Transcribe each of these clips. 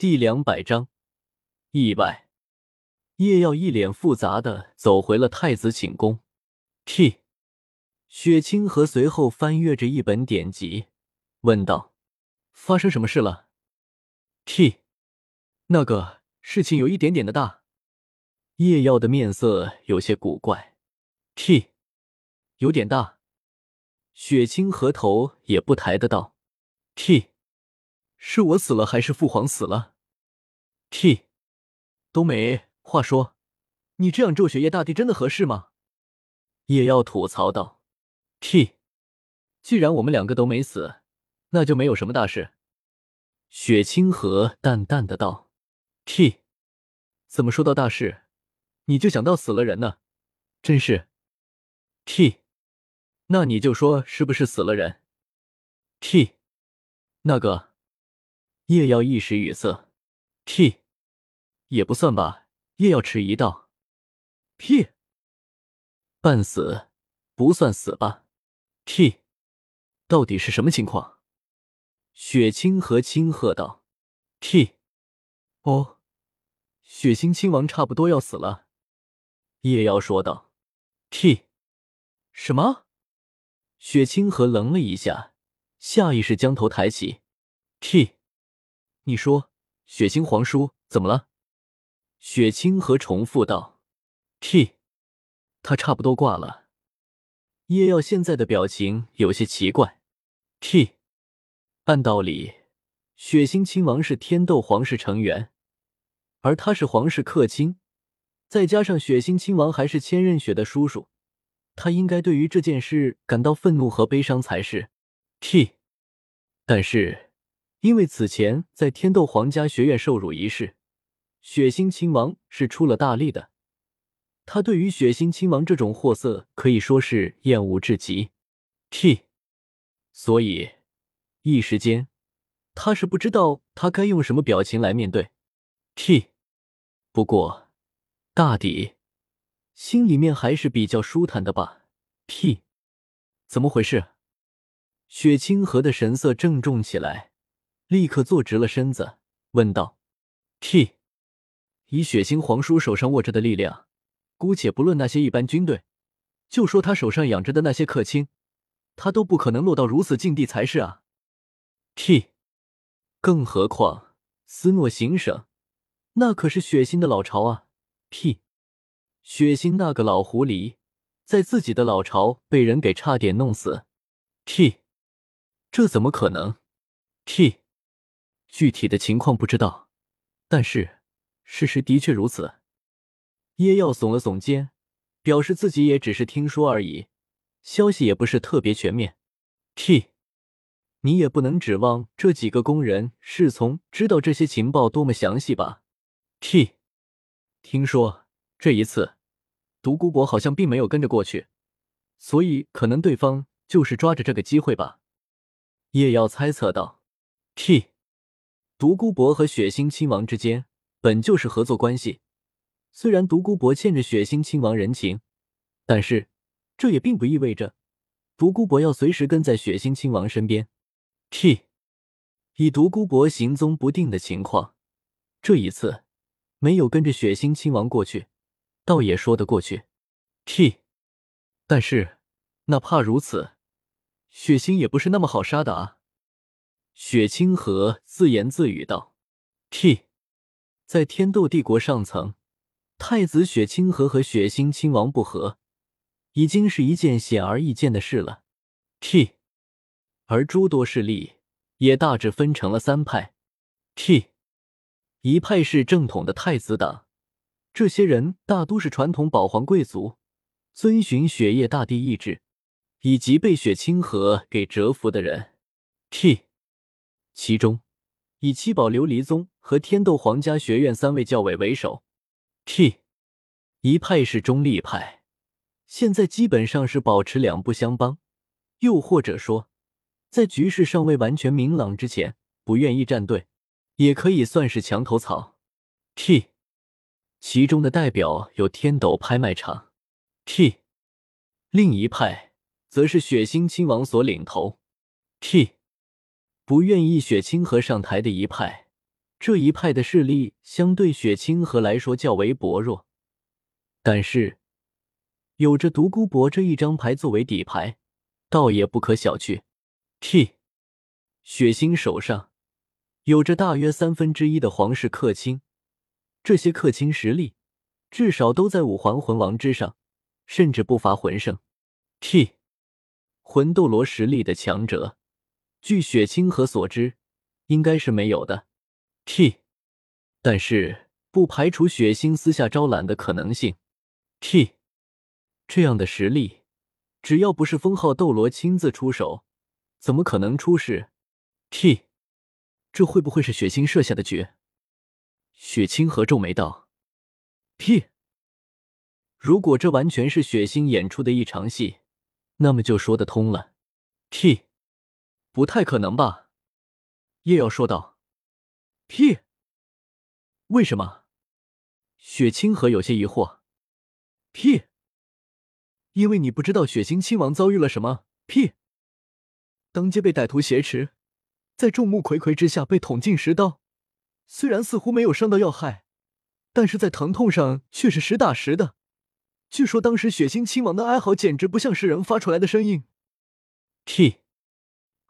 第两百章意外。叶耀一脸复杂的走回了太子寝宫。T，雪清河随后翻阅着一本典籍，问道：“发生什么事了？”T，那个事情有一点点的大。叶耀的面色有些古怪。T，有点大。雪清河头也不抬的道：“T。”是我死了还是父皇死了？T，冬梅话说。你这样咒雪夜大帝真的合适吗？叶耀吐槽道。T，既然我们两个都没死，那就没有什么大事。雪清河淡淡的道。T，怎么说到大事，你就想到死了人呢？真是。T，那你就说是不是死了人？T，那个。叶耀一时语塞，T，也不算吧。叶耀迟疑道 T，半死不算死吧？T，到底是什么情况？”雪清河轻喝道：“T，哦，血腥亲王差不多要死了。”叶瑶说道：“T，什么？”雪清河愣了一下，下意识将头抬起，T。你说血清皇叔怎么了？雪清河重复道：“T，他差不多挂了。”叶耀现在的表情有些奇怪。T，按道理，血腥亲王是天斗皇室成员，而他是皇室客卿，再加上血腥亲王还是千仞雪的叔叔，他应该对于这件事感到愤怒和悲伤才是。T，但是。因为此前在天斗皇家学院受辱一事，血腥亲王是出了大力的。他对于血腥亲王这种货色可以说是厌恶至极。T，所以一时间他是不知道他该用什么表情来面对。T，不过大抵心里面还是比较舒坦的吧。T，怎么回事？雪清河的神色郑重起来。立刻坐直了身子，问道：“T，以血腥皇叔手上握着的力量，姑且不论那些一般军队，就说他手上养着的那些客卿，他都不可能落到如此境地才是啊！T，更何况斯诺行省，那可是血腥的老巢啊！T，血腥那个老狐狸，在自己的老巢被人给差点弄死！T，这怎么可能？T。”具体的情况不知道，但是事实的确如此。叶耀耸了耸肩，表示自己也只是听说而已，消息也不是特别全面。T，你也不能指望这几个工人侍从知道这些情报多么详细吧？T，听说这一次独孤博好像并没有跟着过去，所以可能对方就是抓着这个机会吧？叶耀猜测道。T。独孤博和血腥亲王之间本就是合作关系，虽然独孤博欠着血腥亲王人情，但是这也并不意味着独孤博要随时跟在血腥亲王身边。T，以独孤博行踪不定的情况，这一次没有跟着血腥亲王过去，倒也说得过去。T，但是哪怕如此，血腥也不是那么好杀的啊。雪清河自言自语道：“T，在天斗帝国上层，太子雪清河和雪星亲王不和，已经是一件显而易见的事了。T，而诸多势力也大致分成了三派。T，一派是正统的太子党，这些人大都是传统保皇贵族，遵循雪夜大帝意志，以及被雪清河给折服的人。T。”其中，以七宝琉璃宗和天斗皇家学院三位教委为首。T 一派是中立派，现在基本上是保持两不相帮，又或者说，在局势尚未完全明朗之前，不愿意站队，也可以算是墙头草。T 其中的代表有天斗拍卖场。T 另一派则是血腥亲王所领头。T 不愿意血清河上台的一派，这一派的势力相对雪清河来说较为薄弱，但是有着独孤博这一张牌作为底牌，倒也不可小觑。T，雪星手上有着大约三分之一的皇室客卿，这些客卿实力至少都在五环魂王之上，甚至不乏魂圣。T，魂斗罗实力的强者，据雪清河所知，应该是没有的。T，但是不排除血星私下招揽的可能性。T，这样的实力，只要不是封号斗罗亲自出手，怎么可能出事？T，这会不会是血星设下的局？雪清河皱眉道 T，如果这完全是血星演出的一场戏，那么就说得通了。”T，不太可能吧？叶耀说道。屁！为什么？雪清河有些疑惑。屁！因为你不知道雪星亲王遭遇了什么。屁！当街被歹徒挟持，在众目睽睽之下被捅进十刀，虽然似乎没有伤到要害，但是在疼痛上却是实打实的。据说当时雪星亲王的哀嚎简直不像是人发出来的声音。屁！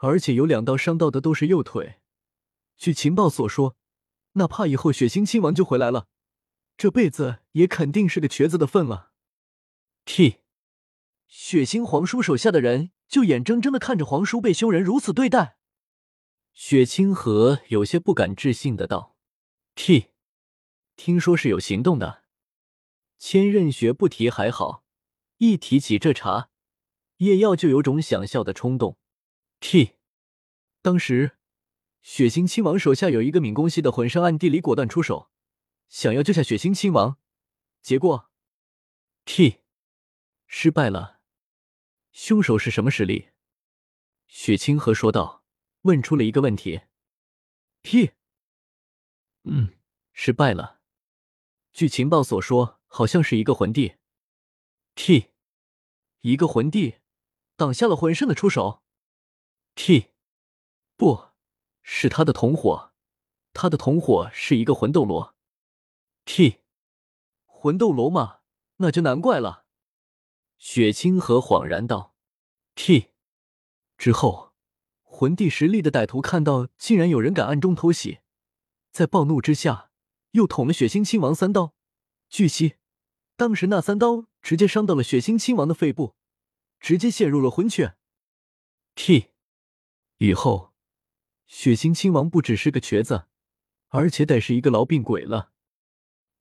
而且有两道伤到的都是右腿。据情报所说，哪怕以后血腥亲王就回来了，这辈子也肯定是个瘸子的份了。T，血腥皇叔手下的人就眼睁睁的看着皇叔被凶人如此对待。雪清河有些不敢置信的道：“T，听说是有行动的。千仞雪不提还好，一提起这茬，叶耀就有种想笑的冲动。T，当时。”血腥亲王手下有一个敏公系的魂圣，暗地里果断出手，想要救下血腥亲王，结果，T，失败了。凶手是什么实力？雪清河说道，问出了一个问题。T，嗯，失败了。据情报所说，好像是一个魂帝。T，一个魂帝挡下了魂圣的出手。T，不。是他的同伙，他的同伙是一个魂斗罗。T，魂斗罗嘛？那就难怪了。雪清河恍然道：“T。”之后，魂帝实力的歹徒看到竟然有人敢暗中偷袭，在暴怒之下又捅了血腥亲王三刀。据悉，当时那三刀直接伤到了血腥亲王的肺部，直接陷入了昏厥。T，以后。血腥亲王不只是个瘸子，而且得是一个痨病鬼了。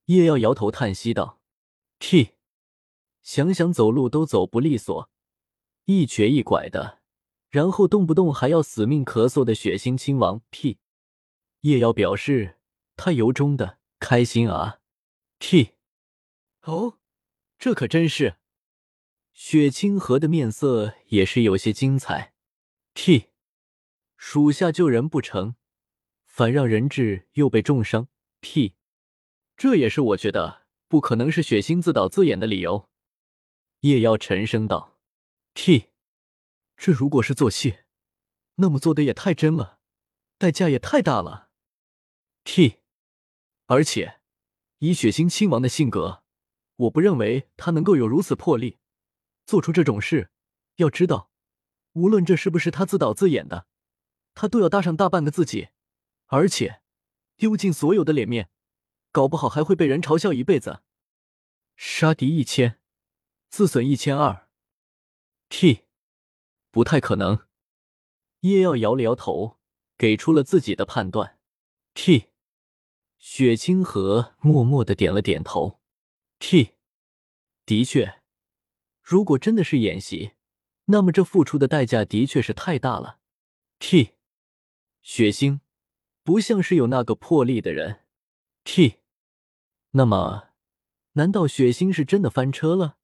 叶耀摇头叹息道：“T，想想走路都走不利索，一瘸一拐的，然后动不动还要死命咳嗽的血腥亲王。”P，叶耀表示他由衷的开心啊。T，哦，这可真是。雪清河的面色也是有些精彩。T。属下救人不成，反让人质又被重伤。屁，这也是我觉得不可能是血腥自导自演的理由。叶妖沉声道：“T，这如果是做戏，那么做的也太真了，代价也太大了。T，而且以血腥亲王的性格，我不认为他能够有如此魄力做出这种事。要知道，无论这是不是他自导自演的。”他都要搭上大半个自己，而且丢尽所有的脸面，搞不好还会被人嘲笑一辈子。杀敌一千，自损一千二。T，不太可能。叶耀摇了摇头，给出了自己的判断。T，雪清河默默的点了点头。T，的确，如果真的是演习，那么这付出的代价的确是太大了。T。血腥，不像是有那个魄力的人。T，那么，难道血腥是真的翻车了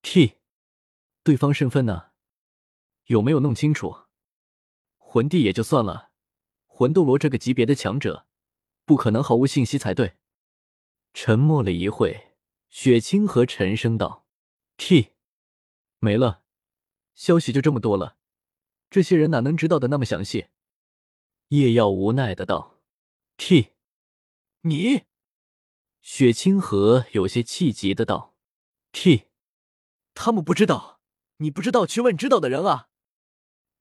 ？T，对方身份呢？有没有弄清楚？魂帝也就算了，魂斗罗这个级别的强者，不可能毫无信息才对。沉默了一会，雪清河沉声道：“T，没了，消息就这么多了，这些人哪能知道的那么详细？”叶耀无奈的道：“T，你，雪清河有些气急的道：“T，他们不知道，你不知道，去问知道的人啊！”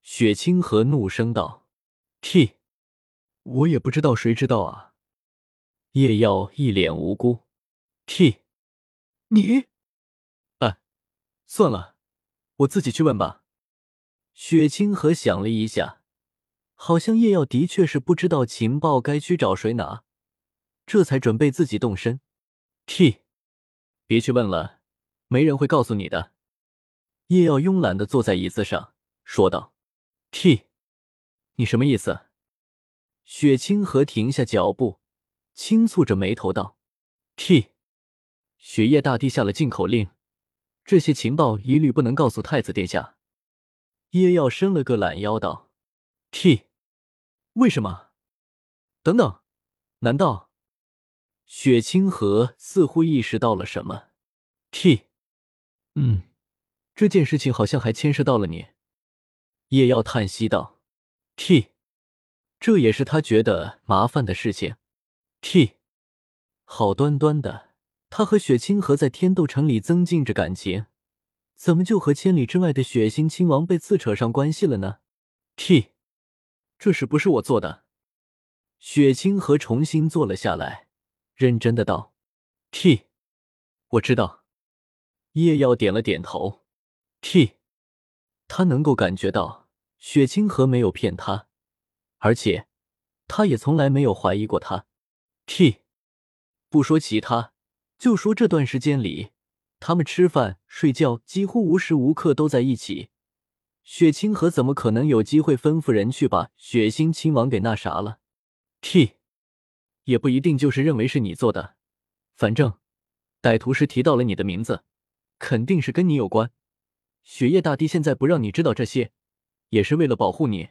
雪清河怒声道：“T，我也不知道，谁知道啊？”叶耀一脸无辜：“T，你，哎，算了，我自己去问吧。”雪清河想了一下，好像叶耀的确是不知道情报该去找谁拿。这才准备自己动身。T，别去问了，没人会告诉你的。叶耀慵懒的坐在椅子上，说道：“T，你什么意思？”雪清河停下脚步，轻蹙着眉头道：“T，雪夜大帝下了禁口令，这些情报一律不能告诉太子殿下。”叶耀伸了个懒腰道：“T，为什么？等等，难道？”雪清河似乎意识到了什么，T，嗯，这件事情好像还牵涉到了你。叶耀叹息道：“T，这也是他觉得麻烦的事情。T，好端端的，他和雪清河在天斗城里增进着感情，怎么就和千里之外的血腥亲王被刺扯上关系了呢？T，这事不是我做的。”雪清河重新坐了下来。认真的道：“T，我知道。”叶耀点了点头。T，他能够感觉到雪清河没有骗他，而且他也从来没有怀疑过他。T，不说其他，就说这段时间里，他们吃饭、睡觉几乎无时无刻都在一起。雪清河怎么可能有机会吩咐人去把血腥亲王给那啥了？T。也不一定就是认为是你做的，反正歹徒是提到了你的名字，肯定是跟你有关。雪夜大帝现在不让你知道这些，也是为了保护你。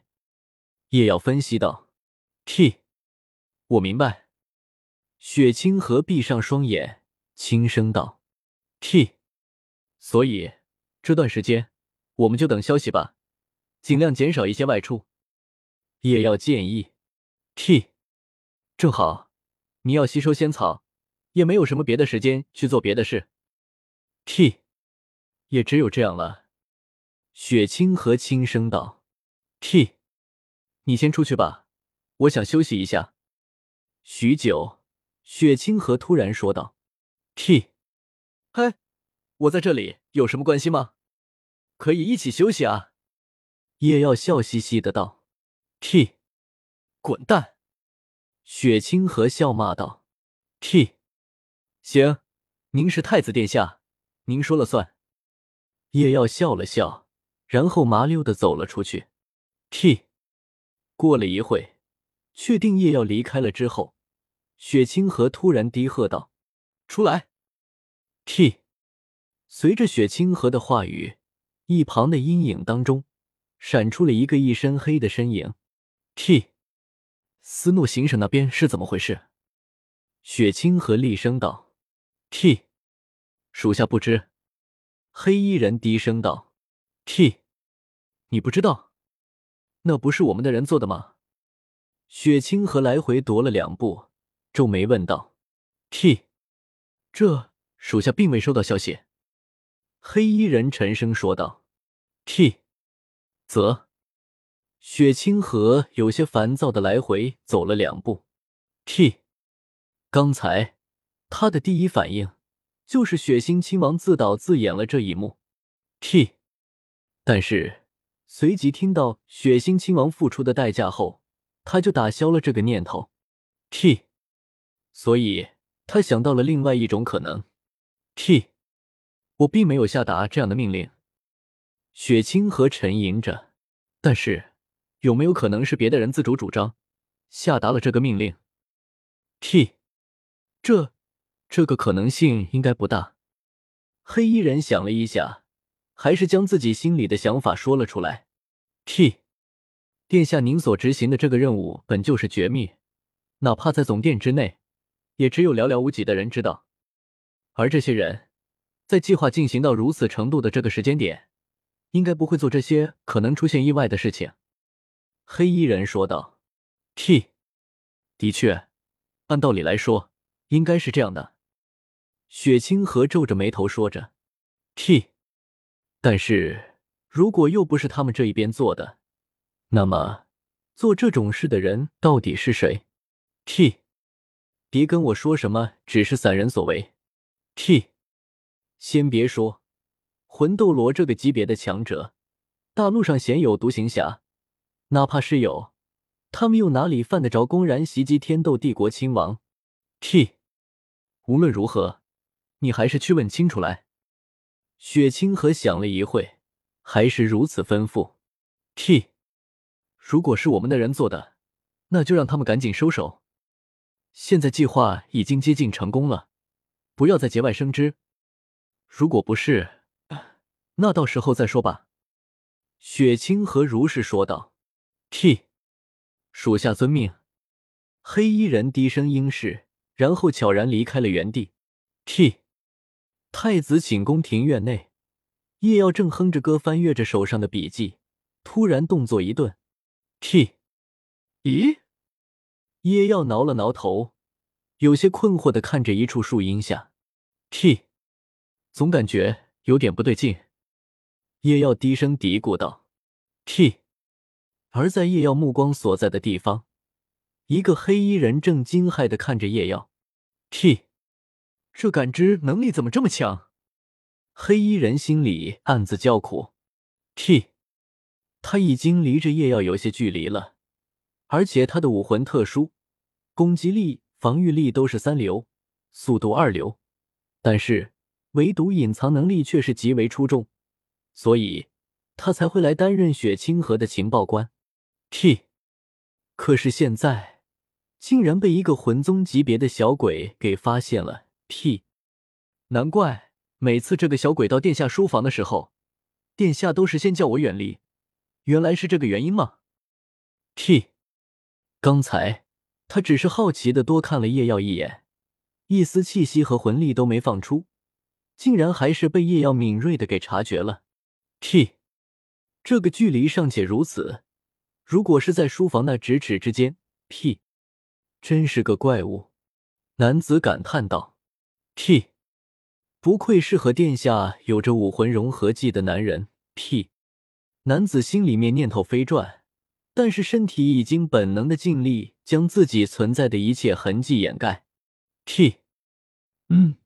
叶耀分析道：“T，我明白。”雪清河闭上双眼，轻声道：“T，所以这段时间我们就等消息吧，尽量减少一些外出。”也要建议：“T。”正好，你要吸收仙草，也没有什么别的时间去做别的事。T，也只有这样了。雪清河轻声道：“T，你先出去吧，我想休息一下。”许久，雪清河突然说道：“T，嗨，我在这里有什么关系吗？可以一起休息啊。”叶耀笑嘻嘻的道：“T，滚蛋！”雪清河笑骂道：“T，行，您是太子殿下，您说了算。”叶耀笑了笑，然后麻溜的走了出去。T，过了一会，确定叶耀离开了之后，雪清河突然低喝道：“出来！”T，随着雪清河的话语，一旁的阴影当中闪出了一个一身黑的身影。T。斯诺行省那边是怎么回事？雪清河厉声道：“T，属下不知。”黑衣人低声道：“T，你不知道？那不是我们的人做的吗？”雪清河来回踱了两步，皱眉问道：“T，这属下并未收到消息。”黑衣人沉声说道：“T，则。”雪清河有些烦躁的来回走了两步。T，刚才他的第一反应就是血腥亲王自导自演了这一幕。T，但是随即听到血腥亲王付出的代价后，他就打消了这个念头。T，所以他想到了另外一种可能。T，我并没有下达这样的命令。雪清河沉吟着，但是。有没有可能是别的人自主主张下达了这个命令？T，这这个可能性应该不大。黑衣人想了一下，还是将自己心里的想法说了出来。T，殿下，您所执行的这个任务本就是绝密，哪怕在总殿之内，也只有寥寥无几的人知道。而这些人在计划进行到如此程度的这个时间点，应该不会做这些可能出现意外的事情。黑衣人说道：“T，的确，按道理来说，应该是这样的。雪清河皱着眉头说着：“T。”但是如果又不是他们这一边做的，那么做这种事的人到底是谁？T。别跟我说什么只是散人所为。T。先别说魂斗罗这个级别的强者，大陆上鲜有独行侠，哪怕是有，他们又哪里犯得着公然袭击天斗帝国亲王？T。无论如何。你还是去问清楚来。雪清河想了一会，还是如此吩咐：“T，如果是我们的人做的，那就让他们赶紧收手。现在计划已经接近成功了，不要再节外生枝。如果不是，那到时候再说吧。”雪清河如是说道：“T，属下遵命。”黑衣人低声应是，然后悄然离开了原地。T。太子寝宫庭院内，叶耀正哼着歌，翻阅着手上的笔记，突然动作一顿。T，咦？叶耀挠了挠头，有些困惑的看着一处树荫下。T，总感觉有点不对劲。叶耀低声嘀咕道：“T。”而在叶耀目光所在的地方，一个黑衣人正惊骇的看着叶耀。T。这感知能力怎么这么强？黑衣人心里暗自叫苦。T，他已经离着叶耀有些距离了，而且他的武魂特殊，攻击力、防御力都是三流，速度二流，但是唯独隐藏能力却是极为出众，所以他才会来担任雪清河的情报官。T，可是现在竟然被一个魂宗级别的小鬼给发现了。屁！难怪每次这个小鬼到殿下书房的时候，殿下都是先叫我远离。原来是这个原因吗？T，刚才他只是好奇的多看了叶耀一眼，一丝气息和魂力都没放出，竟然还是被叶耀敏锐的给察觉了。T，这个距离尚且如此，如果是在书房那咫尺之间，P，真是个怪物。男子感叹道。T，不愧是和殿下有着武魂融合技的男人。P，男子心里面念头飞转，但是身体已经本能的尽力将自己存在的一切痕迹掩盖。T，嗯，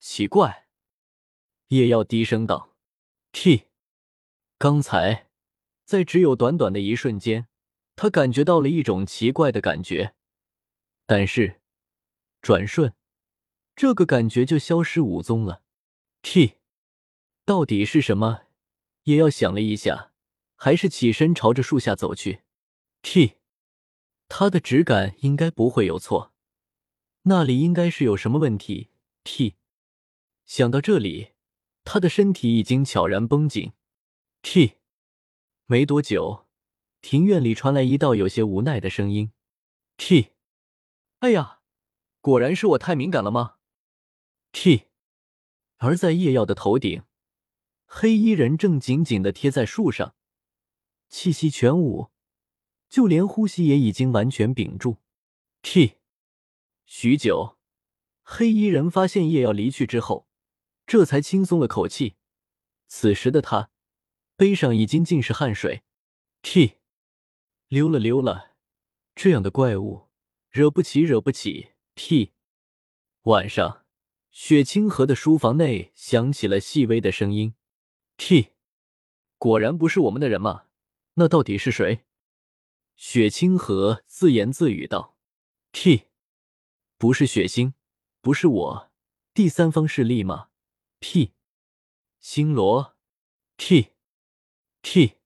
奇怪。叶耀低声道：“T，刚才在只有短短的一瞬间，他感觉到了一种奇怪的感觉，但是转瞬。”这个感觉就消失无踪了。T，到底是什么？也要想了一下，还是起身朝着树下走去。T，他的直感应该不会有错，那里应该是有什么问题。T，想到这里，他的身体已经悄然绷紧。T，没多久，庭院里传来一道有些无奈的声音。T，哎呀，果然是我太敏感了吗？T，而在叶耀的头顶，黑衣人正紧紧的贴在树上，气息全无，就连呼吸也已经完全屏住。T，许久，黑衣人发现叶耀离去之后，这才轻松了口气。此时的他，背上已经尽是汗水。T，溜了溜了，这样的怪物，惹不起，惹不起。T，晚上。雪清河的书房内响起了细微的声音：“T，果然不是我们的人吗？那到底是谁？”雪清河自言自语道：“T，不是雪星，不是我，第三方势力吗？P，星罗，T，T。”